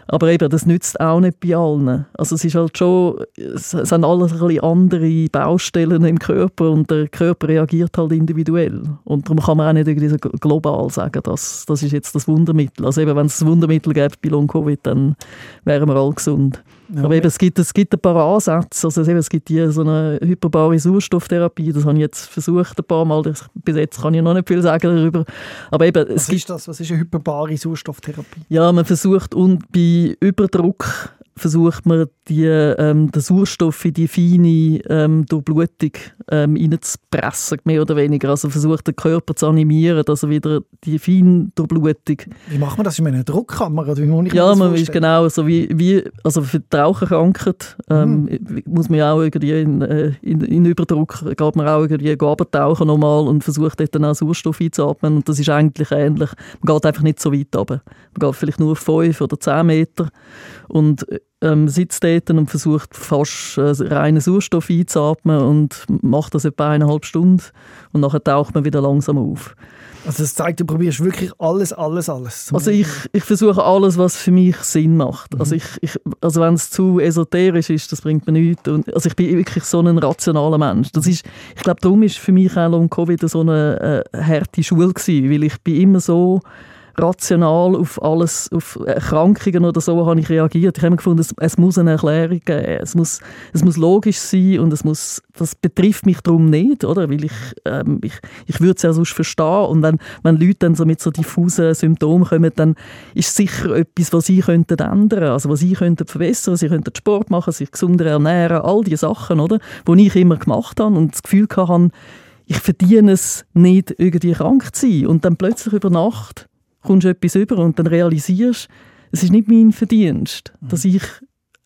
Aber eben, das nützt auch nicht bei allen. Also es ist halt schon, es sind alles ein bisschen andere Baustellen im Körper und der Körper reagiert halt individuell. Und darum kann man auch nicht irgendwie so global sagen, dass das ist jetzt das Wundermittel. Also eben, wenn es ein Wundermittel gäbe bei Long-Covid, dann wären wir alle gesund. Ja, aber eben, es, gibt, es gibt ein paar Ansätze. Also eben, es gibt hier so eine hyperbare Sauerstofftherapie. Das habe ich jetzt versucht ein paar Mal. Bis jetzt kann ich noch nicht viel sagen darüber. Aber eben, Was ist das? Was ist eine hyperbare Sauerstofftherapie? Ja, man versucht und bei Überdruck versucht man, die, ähm, den Sauerstoff in die feine ähm, Durchblutung ähm, reinzupressen, mehr oder weniger. Also versucht, den Körper zu animieren, dass er wieder die feine Durchblutung... Wie macht man das? in einer Druckkammer? Oder wie muss ich ja, man ist genau so wie, wie also für die Raucherkrankheit ähm, mhm. muss man ja auch irgendwie in, äh, in, in, Überdruck, geht man auch irgendwie abtauchen nochmal und versucht dort dann auch Sauerstoff einzuatmen und das ist eigentlich ähnlich. Man geht einfach nicht so weit runter. Man geht vielleicht nur auf 5 oder 10 Meter und ähm, sitzt dort und versucht fast äh, reinen Sauerstoff einzuatmen und macht das etwa eineinhalb Stunden und nachher taucht man wieder langsam auf. Also das zeigt, du probierst wirklich alles, alles, alles. Also ich, ich versuche alles, was für mich Sinn macht. Mhm. Also, ich, ich, also wenn es zu esoterisch ist, das bringt mir nichts. Und, also ich bin wirklich so ein rationaler Mensch. Das ist, ich glaube, darum ist für mich auch Long Covid so eine äh, harte Schule gewesen, weil ich bin immer so rational auf alles, auf Erkrankungen oder so habe ich reagiert. Ich habe gefunden, es, es, muss eine Erklärung geben. Es muss, es muss logisch sein und es muss, das betrifft mich darum nicht, oder? Weil ich, ähm, ich, ich würde es ja sonst verstehen. Und wenn, wenn Leute dann so mit so diffusen Symptomen kommen, dann ist sicher etwas, was sie könnten ändern, also was sie könnten verbessern. Sie könnten Sport machen, sich gesunder ernähren, all diese Sachen, oder? Die ich immer gemacht habe und das Gefühl hatte, ich verdiene es nicht, irgendwie krank zu sein. Und dann plötzlich über Nacht kommst du etwas über und dann realisierst, es ist nicht mein Verdienst, mhm. dass ich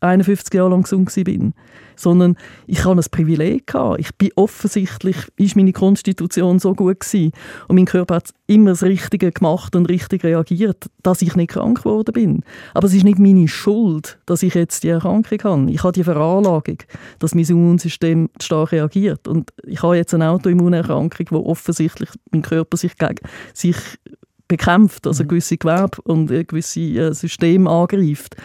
51 Jahre lang gesund bin, sondern ich habe ein Privileg gehabt. Ich bin offensichtlich, ist meine Konstitution so gut gewesen und mein Körper hat immer das Richtige gemacht und richtig reagiert, dass ich nicht krank geworden bin. Aber es ist nicht meine Schuld, dass ich jetzt die Erkrankung habe. Ich habe die Veranlagung, dass mein Immunsystem stark reagiert und ich habe jetzt eine Autoimmunerkrankung, wo offensichtlich mein Körper sich gegen sich bekämpft, also mhm. gewisse Gewerbe und gewisse äh, Systeme angreift.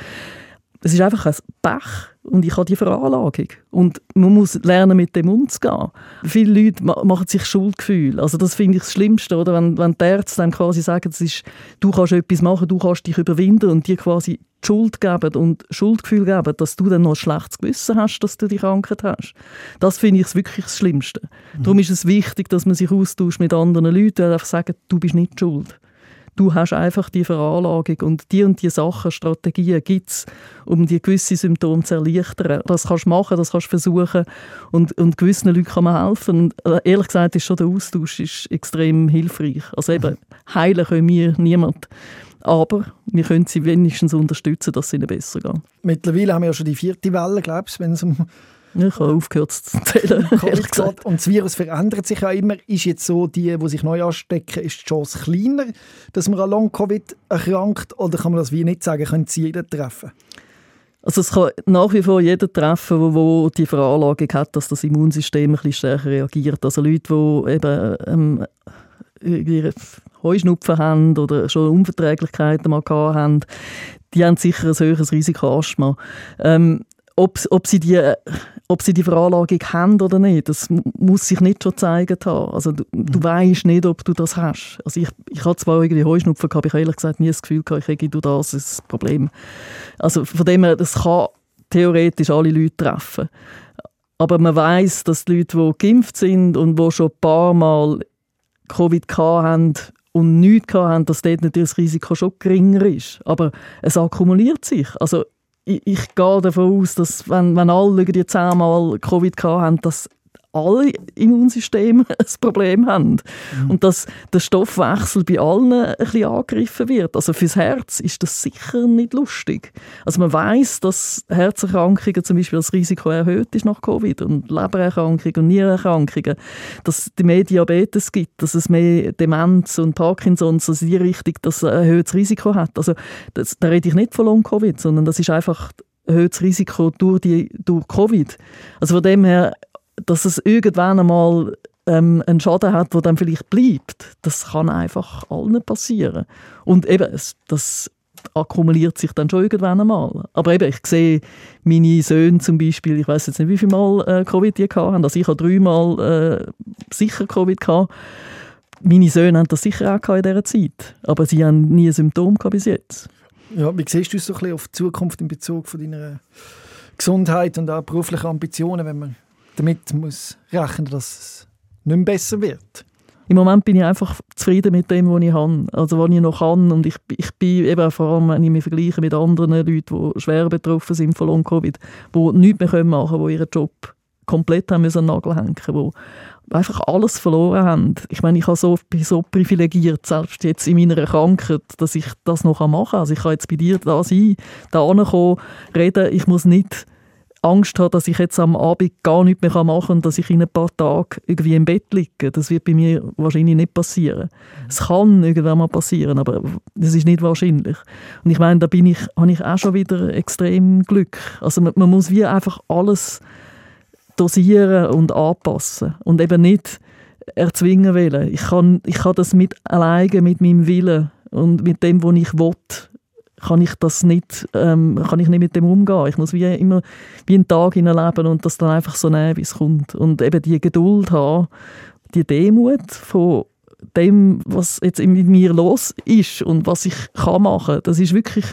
es ist einfach ein Pech und ich habe die Veranlagung. Und man muss lernen, mit dem umzugehen. Viele Leute machen sich Schuldgefühl. Also das finde ich das Schlimmste, oder? Wenn, wenn die Ärzte dann quasi sagen, das ist, du kannst etwas machen, du kannst dich überwinden und dir quasi die Schuld geben und Schuldgefühl geben, dass du dann noch ein schlechtes Gewissen hast, dass du die Krankheit hast. Das finde ich wirklich das Schlimmste. Mhm. Darum ist es wichtig, dass man sich austauscht mit anderen Leuten und einfach sagen, du bist nicht schuld du hast einfach die Veranlagung und die und die Sachen, Strategien gibt es, um die gewisse Symptome zu erleichtern. Das kannst du machen, das kannst du versuchen und, und gewissen Leuten kann man helfen. Und äh, ehrlich gesagt ist schon der Austausch ist extrem hilfreich. Also eben, heilen können wir niemand. Aber wir können sie wenigstens unterstützen, dass es ihnen besser geht. Mittlerweile haben wir ja schon die vierte Welle, glaubst du, wenn es um ich habe aufgehört zu zählen. und das Virus verändert sich ja immer. Ist jetzt so, die, die sich neu anstecken, ist die Chance kleiner, dass man an Long-Covid erkrankt? Oder kann man das wie nicht sagen, können Sie jeden treffen? Also es kann nach wie vor jeder treffen, wo, wo die Veranlagung hat, dass das Immunsystem ein bisschen stärker reagiert. Also Leute, die eben ähm, Heuschnupfen haben oder schon Unverträglichkeiten mal haben, die haben sicher ein höheres Risiko Asthma. Ähm, ob, ob, sie die, ob sie die Veranlagung haben oder nicht, das muss sich nicht schon zeigen haben. Also du, du mhm. weißt nicht, ob du das hast. Also ich, ich hatte zwar irgendwie Heuschnupfen, habe ich ehrlich gesagt nie das Gefühl gehabt, ich hätte du das, das Problem. Also von dem her, das kann theoretisch alle Leute treffen. Aber man weiß, dass die Leute, die geimpft sind und die schon ein paar Mal Covid haben und nichts haben, dass dort natürlich das Risiko schon geringer ist. Aber es akkumuliert sich. Also ich, ich gehe davon aus, dass wenn, wenn alle die zehnmal Covid haben, dass alle Immunsysteme ein Problem haben. Mhm. Und dass der Stoffwechsel bei allen ein bisschen angegriffen wird. Also fürs Herz ist das sicher nicht lustig. Also man weiß, dass Herzerkrankungen zum Beispiel das Risiko erhöht ist nach Covid und Lebererkrankungen und Nierenerkrankungen, dass es mehr Diabetes gibt, dass es mehr Demenz und Parkinson's, also die Richtung, das ein erhöhtes Risiko hat. Also das, da rede ich nicht von Long-Covid, sondern das ist einfach erhöhtes Risiko durch, die, durch Covid. Also von dem her dass es irgendwann einmal ähm, einen Schaden hat, der dann vielleicht bleibt, das kann einfach allen passieren. Und eben, das akkumuliert sich dann schon irgendwann einmal. Aber eben, ich sehe meine Söhne zum Beispiel, ich weiß jetzt nicht, wie viele Mal äh, Covid die hatten, also ich habe dreimal äh, sicher Covid gehabt. Meine Söhne haben das sicher auch in dieser Zeit, aber sie haben nie Symptome bis jetzt. Ja, wie siehst du so ein bisschen auf die Zukunft in Bezug von deiner Gesundheit und auch beruflichen Ambitionen, wenn man damit muss rechnen, dass es nicht mehr besser wird. Im Moment bin ich einfach zufrieden mit dem, was ich habe, also was ich noch kann. Und ich, ich bin eben vor allem, wenn ich mich vergleiche mit anderen Leuten, die schwer betroffen sind von Long-Covid, die nichts mehr machen können, die ihren Job komplett haben müssen Nagel hängen die einfach alles verloren haben. Ich meine, ich so, bin so privilegiert, selbst jetzt in meiner Krankheit, dass ich das noch machen kann. Also ich kann jetzt bei dir da sein, da ankommen, reden. Ich muss nicht Angst habe, dass ich jetzt am Abend gar nichts mehr machen kann dass ich in ein paar Tagen irgendwie im Bett liege. Das wird bei mir wahrscheinlich nicht passieren. Es kann irgendwann mal passieren, aber das ist nicht wahrscheinlich. Und ich meine, da bin ich, habe ich auch schon wieder extrem Glück. Also man, man muss wie einfach alles dosieren und anpassen und eben nicht erzwingen wollen. Ich kann, ich kann das mit alleine mit meinem Willen und mit dem, was ich will, kann ich das nicht, ähm, kann ich nicht mit dem umgehen. Ich muss wie immer wie einen Tag leben und das dann einfach so nehmen, wie es kommt. Und eben die Geduld haben, die Demut von dem, was jetzt mit mir los ist und was ich kann machen, das ist wirklich,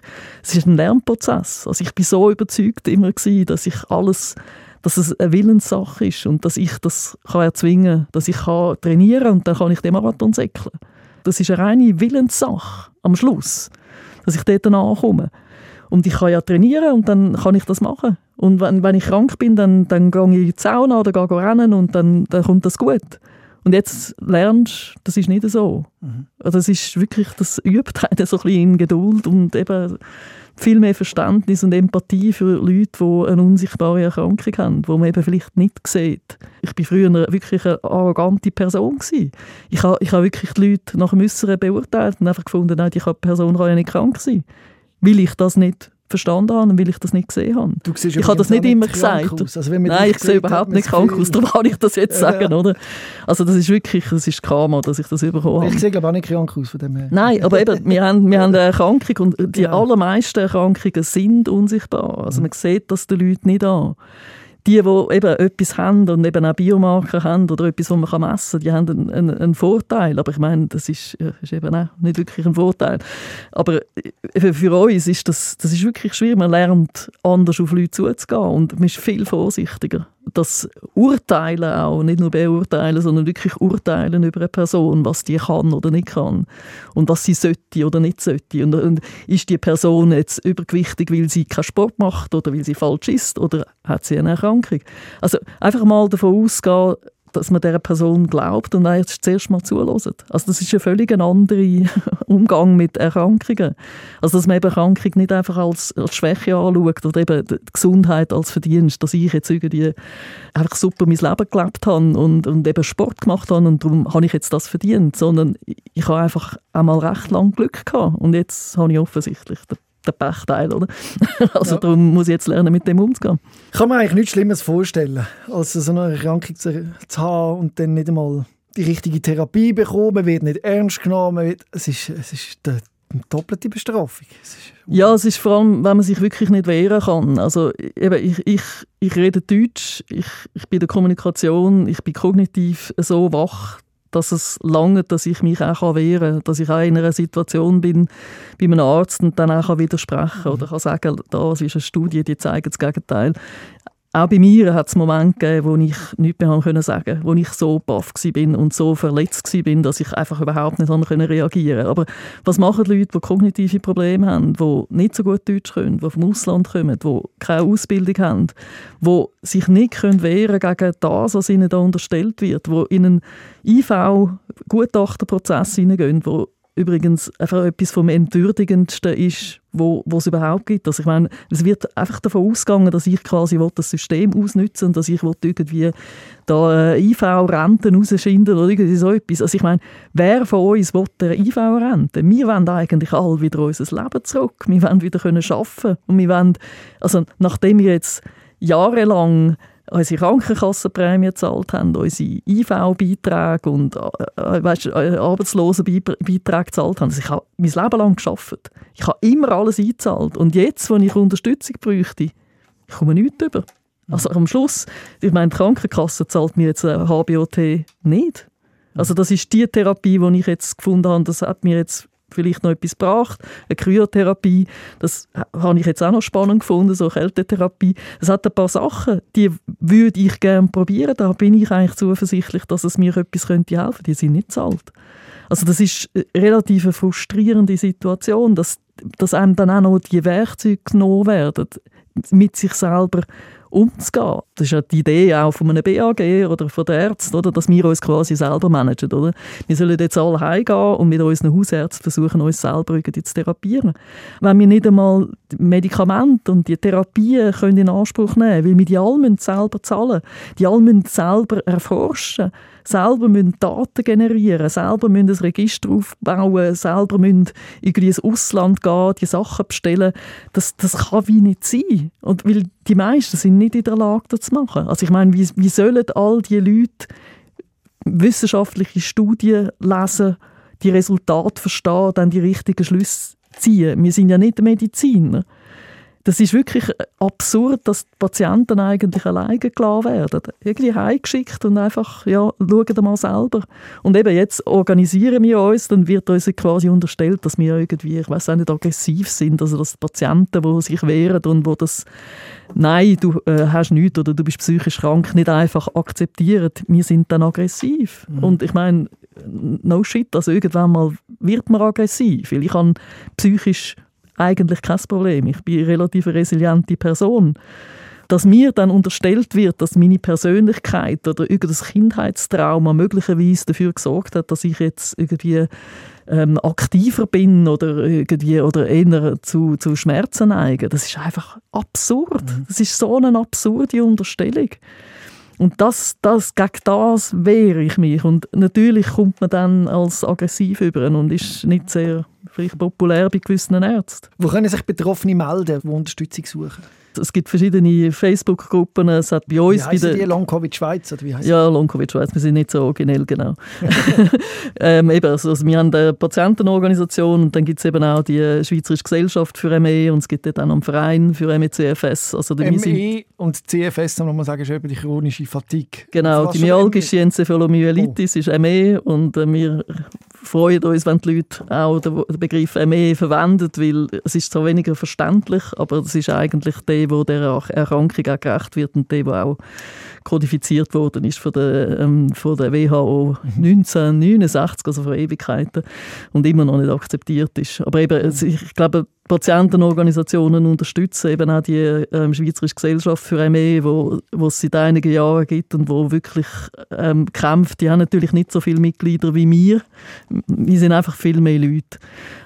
es ist ein Lernprozess. Also ich bin so überzeugt immer gewesen, dass ich alles, dass es eine Willenssache ist und dass ich das kann erzwingen, dass ich kann trainieren und dann kann ich den Marathon säckeln. Das ist eine reine Willenssache am Schluss dass ich dort ankomme. Und ich kann ja trainieren und dann kann ich das machen. Und wenn, wenn ich krank bin, dann, dann gehe ich in die Sauna oder gehe rennen und dann, dann kommt das gut. Und jetzt lernst du, das ist nicht so. Mhm. Also das ist wirklich, das übt einen so ein bisschen in Geduld und eben viel mehr Verständnis und Empathie für Leute, die eine unsichtbare Erkrankung haben, die man eben vielleicht nicht sieht. Ich war früher wirklich eine arrogante Person. Gewesen. Ich habe, ich habe wirklich die Leute nach dem Äußeren beurteilt und einfach gefunden, nein, die Person kann ja nicht krank sein, weil ich das nicht verstanden habe und weil ich das nicht gesehen habe. Du siehst ich habe das nicht immer gesagt. Also, Nein, ich sehe überhaupt nicht krank aus, darum kann ich das jetzt sagen, oder? Also das ist wirklich, das ist Karma, dass ich das bekommen habe. Ich sehe glaube auch nicht krank aus von dem her. Nein, aber eben, wir haben, wir haben eine Erkrankung und die ja. allermeisten Erkrankungen sind unsichtbar. Also man sieht das den Leuten nicht an die, die eben etwas haben und eben auch Biomarker haben oder etwas, was man messen kann, die haben einen, einen, einen, Vorteil. Aber ich meine, das ist, ist eben auch nicht wirklich ein Vorteil. Aber äh, für uns ist das, das ist wirklich schwierig. Man lernt anders auf Leute zuzugehen und man ist viel vorsichtiger das Urteilen auch, nicht nur beurteilen, sondern wirklich urteilen über eine Person, was die kann oder nicht kann und was sie sollte oder nicht sollte. Und, und ist die Person jetzt übergewichtig, weil sie keinen Sport macht oder weil sie falsch ist oder hat sie eine Erkrankung? Also einfach mal davon ausgehen, dass man dieser Person glaubt und jetzt zuerst mal zulässt. Also das ist ein völlig anderer Umgang mit Erkrankungen. Also dass man eben Erkrankung nicht einfach als, als Schwäche anschaut oder eben die Gesundheit als Verdienst, dass ich jetzt irgendwie einfach super mein Leben gelebt habe und, und eben Sport gemacht habe und darum habe ich jetzt das verdient, sondern ich habe einfach einmal recht lang Glück gehabt und jetzt habe ich offensichtlich den der Pechteil, oder? also ja. darum muss ich jetzt lernen, mit dem umzugehen. Ich kann mir eigentlich nichts Schlimmes vorstellen, als so eine Erkrankung zu, zu haben und dann nicht einmal die richtige Therapie bekommen, wird nicht ernst genommen. Wird, es ist, es ist eine doppelte Bestrafung. Es ja, es ist vor allem, wenn man sich wirklich nicht wehren kann. Also eben, ich, ich, ich rede Deutsch, ich, ich bin in der Kommunikation, ich bin kognitiv so wach, dass es lange, dass ich mich auch wehren kann, dass ich auch in einer Situation bin, bei einem Arzt und dann auch widersprechen kann oder kann sagen, das ist eine Studie, die zeigt das Gegenteil. Auch bei mir hat es Momente gegeben, wo ich nichts mehr können sagen wo ich so baff bin und so verletzt bin, dass ich einfach überhaupt nicht reagieren konnte. Aber was machen die Leute, die kognitive Probleme haben, die nicht so gut Deutsch können, die vom Ausland kommen, die keine Ausbildung haben, die sich nicht können wehren gegen das, was ihnen da unterstellt wird, die in einen IV-Gutachterprozess hineingehen, übrigens einfach etwas vom Entwürdigendsten ist, wo, wo es überhaupt gibt. Also ich meine, es wird einfach davon ausgegangen, dass ich quasi das System ausnutzen und dass ich irgendwie da äh, IV-Renten rausschinden oder irgendwie so etwas. Also ich meine, wer von uns will der IV-Rente? Wir wollen eigentlich alle wieder unser Leben zurück. Wir wollen wieder können arbeiten und wir wollen, also nachdem wir jetzt jahrelang unsere Krankenkassenprämie gezahlt haben, unsere IV-Beiträge und äh, äh weißt, äh, Arbeitslosenbeiträge gezahlt haben. Also ich habe mein Leben lang geschafft. Ich habe immer alles eingezahlt. Und jetzt, wenn ich Unterstützung bräuchte, ich komme nichts über. Also am Schluss, ich meine, die Krankenkasse zahlt mir jetzt ein HBOT nicht. Also das ist die Therapie, die ich jetzt gefunden habe, das hat mir jetzt vielleicht noch etwas gebracht. Eine Kryotherapie, das habe ich jetzt auch noch spannend gefunden, so Kältetherapie. Es hat ein paar Sachen, die würde ich gerne probieren. Da bin ich eigentlich zuversichtlich, dass es mir etwas könnte helfen. Die sind nicht zahlt. Also das ist eine relativ frustrierende Situation, dass, dass einem dann auch noch die Werkzeuge genommen werden, mit sich selber umzugehen. Das ist ja die Idee auch von einem BAG oder von den Ärzten, oder, dass wir uns quasi selber managen. Oder? Wir sollen jetzt alle heimgehen und mit unseren Hausärzten versuchen, uns selber irgendwie zu therapieren. Wenn wir nicht einmal Medikamente und die Therapien können in Anspruch nehmen weil wir die alle selber zahlen die alle selber erforschen selber müssen Daten generieren selber müssen ein Register aufbauen, selber müssen irgendwie ins Ausland gehen, die Sachen bestellen, das, das kann wie nicht sein. Und weil die meisten sind nicht in der Lage, machen. Also ich meine, wie, wie sollen all die Leute wissenschaftliche Studien lesen, die Resultate verstehen, dann die richtigen Schlüsse ziehen? Wir sind ja nicht Mediziner das ist wirklich absurd, dass die Patienten eigentlich alleine gelassen werden. Irgendwie heimgeschickt und einfach, ja, schauen mal selber. Und eben jetzt organisieren wir uns, dann wird uns quasi unterstellt, dass wir irgendwie, ich weiß auch nicht, aggressiv sind. Also dass die Patienten, die sich wehren und wo das «Nein, du äh, hast nichts» oder «Du bist psychisch krank» nicht einfach akzeptieren. Wir sind dann aggressiv. Mhm. Und ich meine, no shit, also irgendwann mal wird man aggressiv, weil ich kann psychisch eigentlich kein Problem. Ich bin eine relativ resiliente Person. Dass mir dann unterstellt wird, dass meine Persönlichkeit oder irgendein Kindheitstrauma möglicherweise dafür gesorgt hat, dass ich jetzt irgendwie ähm, aktiver bin oder irgendwie oder eher zu, zu Schmerzen neige, das ist einfach absurd. Mhm. Das ist so eine absurde Unterstellung. Und das, das, gegen das wehre ich mich. Und natürlich kommt man dann als aggressiv über und ist nicht sehr vielleicht populär bei gewissen Ärzten. Wo können sich Betroffene melden, die Unterstützung suchen? Es gibt verschiedene Facebook-Gruppen. Es hat bei uns wie bei die? Long-Covid Schweiz? Oder wie heißt ja, Long-Covid Schweiz. Wir sind nicht so originell, genau. ähm, eben, also, wir haben eine Patientenorganisation und dann gibt es eben auch die Schweizerische Gesellschaft für ME und es gibt dort auch einen Verein für MECFS. Also, ME und CFS, muss man sagen, ist eben die chronische Fatigue. Genau, die myalgische Enzephalomyelintis oh. ist ME und äh, wir freuen uns, wenn die Leute auch den, Begriff ME verwenden, weil es ist zwar weniger verständlich, aber es ist eigentlich der wo der Erkrankung auch gerecht wird und der, der auch kodifiziert worden ist von der, ähm, von der WHO 1969, also vor Ewigkeiten, und immer noch nicht akzeptiert ist. Aber eben, ich glaube, Patientenorganisationen unterstützen eben auch die ähm, Schweizerische Gesellschaft für ME, wo, wo es seit einigen Jahren gibt und wo wirklich ähm, kämpft. Die haben natürlich nicht so viele Mitglieder wie wir. Wir sind einfach viel mehr Leute.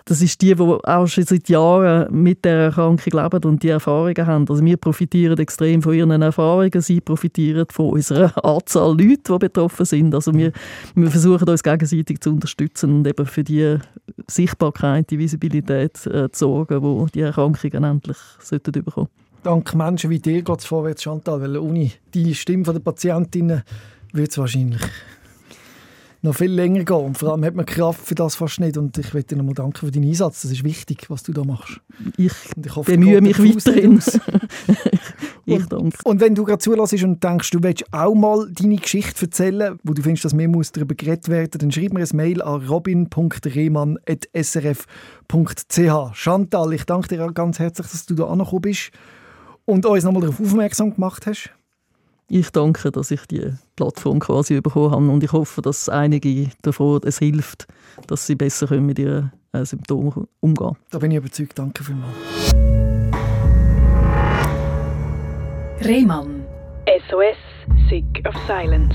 Das ist die, die auch schon seit Jahren mit der Erkrankung leben und die Erfahrungen haben. Also wir profitieren extrem von ihren Erfahrungen, sie profitieren von unserer Anzahl Leute, die betroffen sind. Also wir, wir versuchen uns gegenseitig zu unterstützen und eben für die Sichtbarkeit, die Visibilität äh, zu sorgen, die die Erkrankungen endlich sollten bekommen Dank Menschen wie dir geht es vorwärts, Chantal, weil ohne die Stimme der Patientinnen wird es wahrscheinlich noch viel länger gehen. Und vor allem hat man Kraft für das fast nicht. Und ich möchte dir nochmal danken für deinen Einsatz. Das ist wichtig, was du da machst. Ich, ich hoffe, bemühe mich weiterhin. ich danke. Und wenn du gerade zulässt und denkst, du willst auch mal deine Geschichte erzählen, wo du findest, dass mehr muss darüber geredet werden, dann schreib mir ein Mail an robin.rehmann.srf.ch. Chantal, ich danke dir ganz herzlich, dass du da angekommen bist und uns nochmal darauf aufmerksam gemacht hast. Ich danke, dass ich die Plattform quasi bekommen habe und ich hoffe, dass einige davon es hilft, dass sie besser können mit ihren äh, Symptomen umgehen können. Da bin ich überzeugt. Danke vielmals. Rehmann. SOS, Sick of Silence.